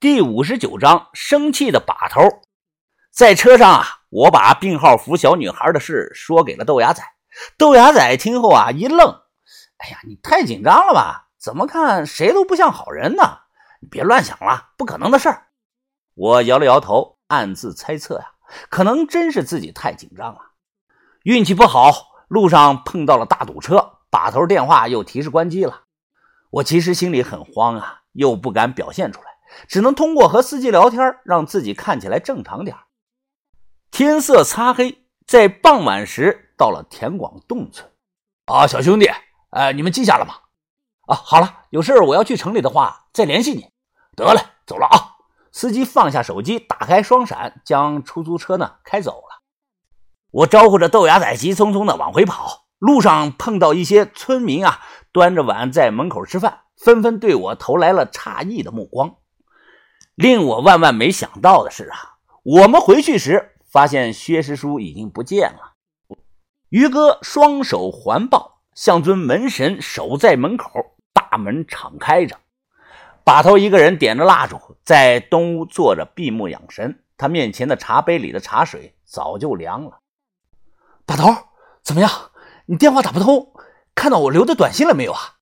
第五十九章生气的把头。在车上啊，我把病号服小女孩的事说给了豆芽仔。豆芽仔听后啊，一愣：“哎呀，你太紧张了吧？怎么看谁都不像好人呢？你别乱想了，不可能的事儿。”我摇了摇头，暗自猜测呀，可能真是自己太紧张了。运气不好，路上碰到了大堵车，把头电话又提示关机了。我其实心里很慌啊，又不敢表现出来。只能通过和司机聊天，让自己看起来正常点天色擦黑，在傍晚时到了田广洞村。啊，小兄弟，哎，你们记下了吗？啊，好了，有事我要去城里的话，再联系你。得嘞，走了啊！司机放下手机，打开双闪，将出租车呢开走了。我招呼着豆芽仔，急匆匆的往回跑。路上碰到一些村民啊，端着碗在门口吃饭，纷纷对我投来了诧异的目光。令我万万没想到的是啊，我们回去时发现薛师叔已经不见了。于哥双手环抱，像尊门神守在门口，大门敞开着。把头一个人点着蜡烛，在东屋坐着闭目养神。他面前的茶杯里的茶水早就凉了。把头，怎么样？你电话打不通？看到我留的短信了没有啊？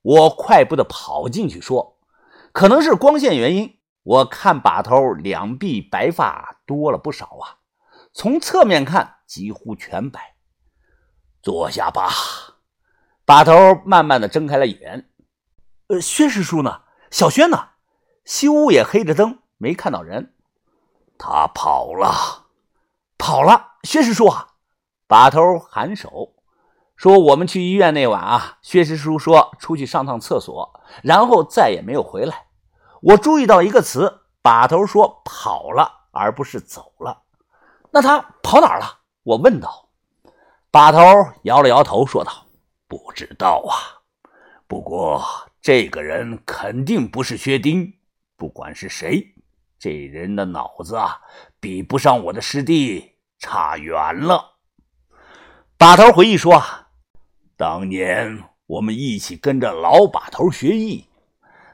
我快步的跑进去说：“可能是光线原因。”我看把头两臂白发多了不少啊，从侧面看几乎全白。坐下吧。把头慢慢的睁开了眼。呃，薛师叔呢？小轩呢？西屋也黑着灯，没看到人。他跑了，跑了。薛师叔啊，把头颔首说：“我们去医院那晚啊，薛师叔说出去上趟厕所，然后再也没有回来。”我注意到一个词，把头说跑了，而不是走了。那他跑哪儿了？我问道。把头摇了摇头，说道：“不知道啊。不过这个人肯定不是薛丁，不管是谁，这人的脑子啊，比不上我的师弟，差远了。”把头回忆说：“当年我们一起跟着老把头学艺。”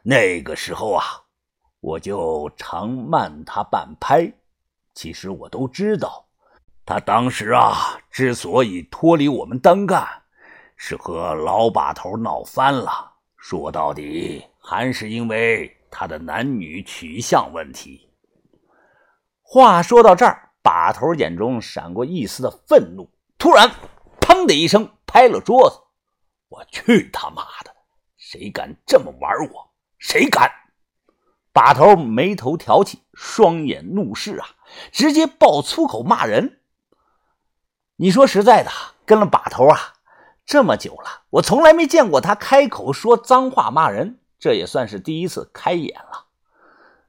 那个时候啊，我就常慢他半拍。其实我都知道，他当时啊，之所以脱离我们单干，是和老把头闹翻了。说到底，还是因为他的男女取向问题。话说到这儿，把头眼中闪过一丝的愤怒，突然“砰”的一声拍了桌子：“我去他妈的！谁敢这么玩我？”谁敢？把头眉头挑起，双眼怒视啊，直接爆粗口骂人。你说实在的，跟了把头啊这么久了，我从来没见过他开口说脏话骂人，这也算是第一次开眼了。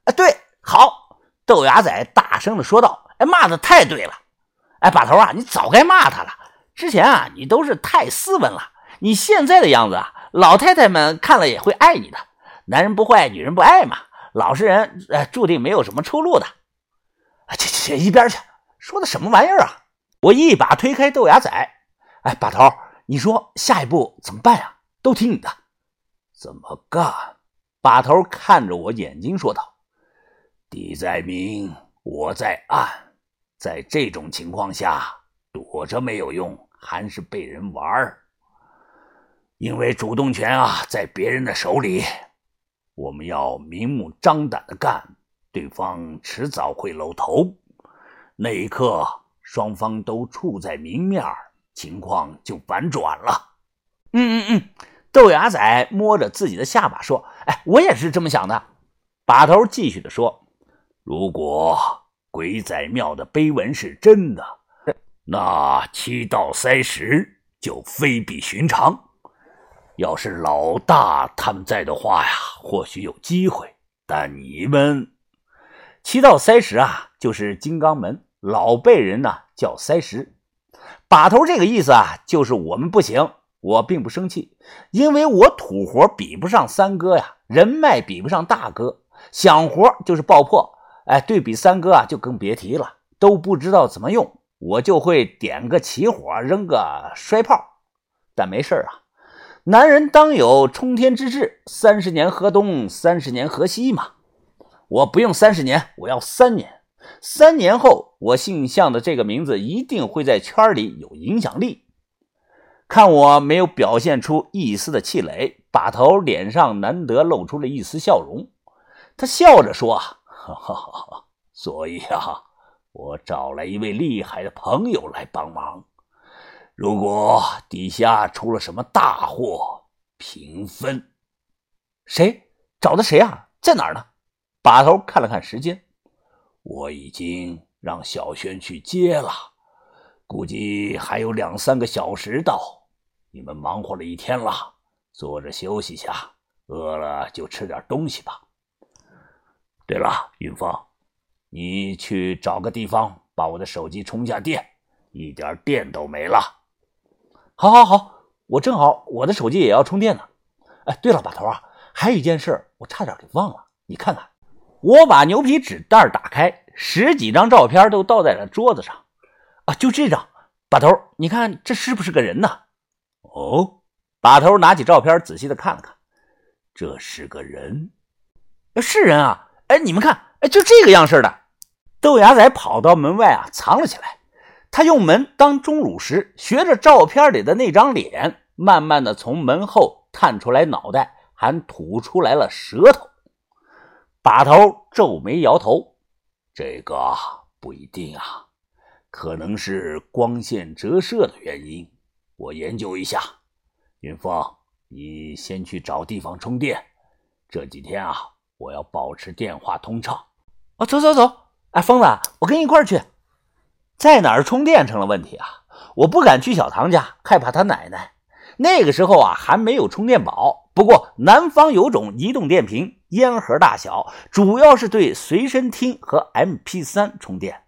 哎，对，好，豆芽仔大声的说道：“哎，骂的太对了！哎，把头啊，你早该骂他了。之前啊，你都是太斯文了，你现在的样子啊，老太太们看了也会爱你的。”男人不坏，女人不爱嘛。老实人，呃，注定没有什么出路的。去去去，一边去！说的什么玩意儿啊！我一把推开豆芽仔。哎，把头，你说下一步怎么办呀？都听你的。怎么干？把头看着我，眼睛说道：“地在明，我在暗。在这种情况下，躲着没有用，还是被人玩。因为主动权啊，在别人的手里。”我们要明目张胆的干，对方迟早会露头。那一刻，双方都处在明面，情况就反转了。嗯嗯嗯，豆芽仔摸着自己的下巴说：“哎，我也是这么想的。”把头继续的说：“如果鬼仔庙的碑文是真的，那七道塞石就非比寻常。”要是老大他们在的话呀，或许有机会。但你们七道塞石啊，就是金刚门老辈人呢叫塞石。把头这个意思啊，就是我们不行。我并不生气，因为我土活比不上三哥呀，人脉比不上大哥，想活就是爆破。哎，对比三哥啊，就更别提了，都不知道怎么用。我就会点个起火，扔个摔炮，但没事啊。男人当有冲天之志，三十年河东，三十年河西嘛。我不用三十年，我要三年。三年后，我姓向的这个名字一定会在圈里有影响力。看我没有表现出一丝的气馁，把头脸上难得露出了一丝笑容。他笑着说：“哈哈哈，所以啊，我找来一位厉害的朋友来帮忙。如果底下出了什么大祸，平分。谁找的谁啊？在哪儿呢？”把头看了看时间，我已经让小轩去接了，估计还有两三个小时到。你们忙活了一天了，坐着休息下，饿了就吃点东西吧。对了，云峰，你去找个地方把我的手机充下电，一点电都没了。好，好，好，我正好我的手机也要充电呢。哎，对了，把头啊，还有一件事我差点给忘了，你看看。我把牛皮纸袋打开，十几张照片都倒在了桌子上。啊，就这张，把头，你看这是不是个人呢？哦，把头拿起照片仔细的看了看，这是个人，是人啊！哎，你们看，哎，就这个样式的。豆芽仔跑到门外啊，藏了起来。他用门当钟乳石，学着照片里的那张脸，慢慢的从门后探出来脑袋，还吐出来了舌头。把头皱眉摇头，这个不一定啊，可能是光线折射的原因。我研究一下，云峰，你先去找地方充电。这几天啊，我要保持电话通畅。哦，走走走，哎，疯子，我跟你一块去。在哪儿充电成了问题啊？我不敢去小唐家，害怕他奶奶。那个时候啊，还没有充电宝。不过南方有种移动电瓶，烟盒大小，主要是对随身听和 MP3 充电。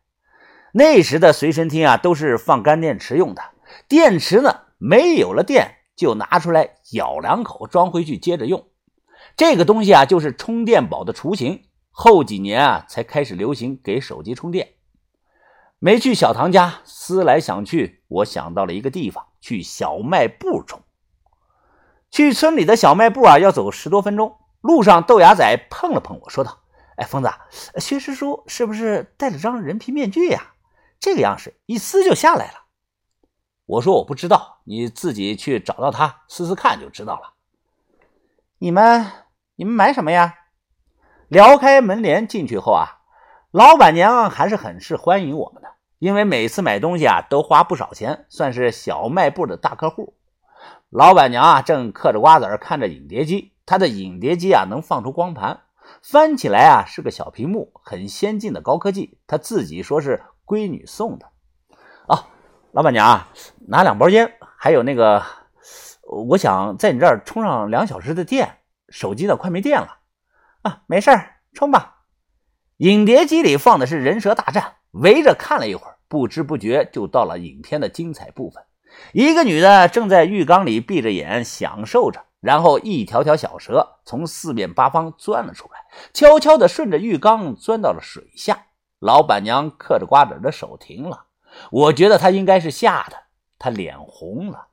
那时的随身听啊，都是放干电池用的。电池呢，没有了电就拿出来咬两口，装回去接着用。这个东西啊，就是充电宝的雏形。后几年啊，才开始流行给手机充电。没去小唐家，思来想去，我想到了一个地方，去小卖部充。去村里的小卖部啊，要走十多分钟。路上，豆芽仔碰了碰我说道：“哎，疯子，薛师叔是不是戴了张人皮面具呀？这个样式一撕就下来了。”我说我不知道，你自己去找到他试试看就知道了。你们你们买什么呀？撩开门帘进去后啊，老板娘还是很是欢迎我们的，因为每次买东西啊都花不少钱，算是小卖部的大客户。老板娘啊正嗑着瓜子看着影碟机，她的影碟机啊能放出光盘，翻起来啊是个小屏幕，很先进的高科技。她自己说是闺女送的。哦。老板娘啊，拿两包烟，还有那个，我想在你这儿充上两小时的电，手机呢快没电了。啊，没事儿，充吧。影碟机里放的是《人蛇大战》，围着看了一会儿，不知不觉就到了影片的精彩部分。一个女的正在浴缸里闭着眼享受着，然后一条条小蛇从四面八方钻了出来，悄悄地顺着浴缸钻到了水下。老板娘嗑着瓜子的手停了。我觉得她应该是吓的，她脸红了。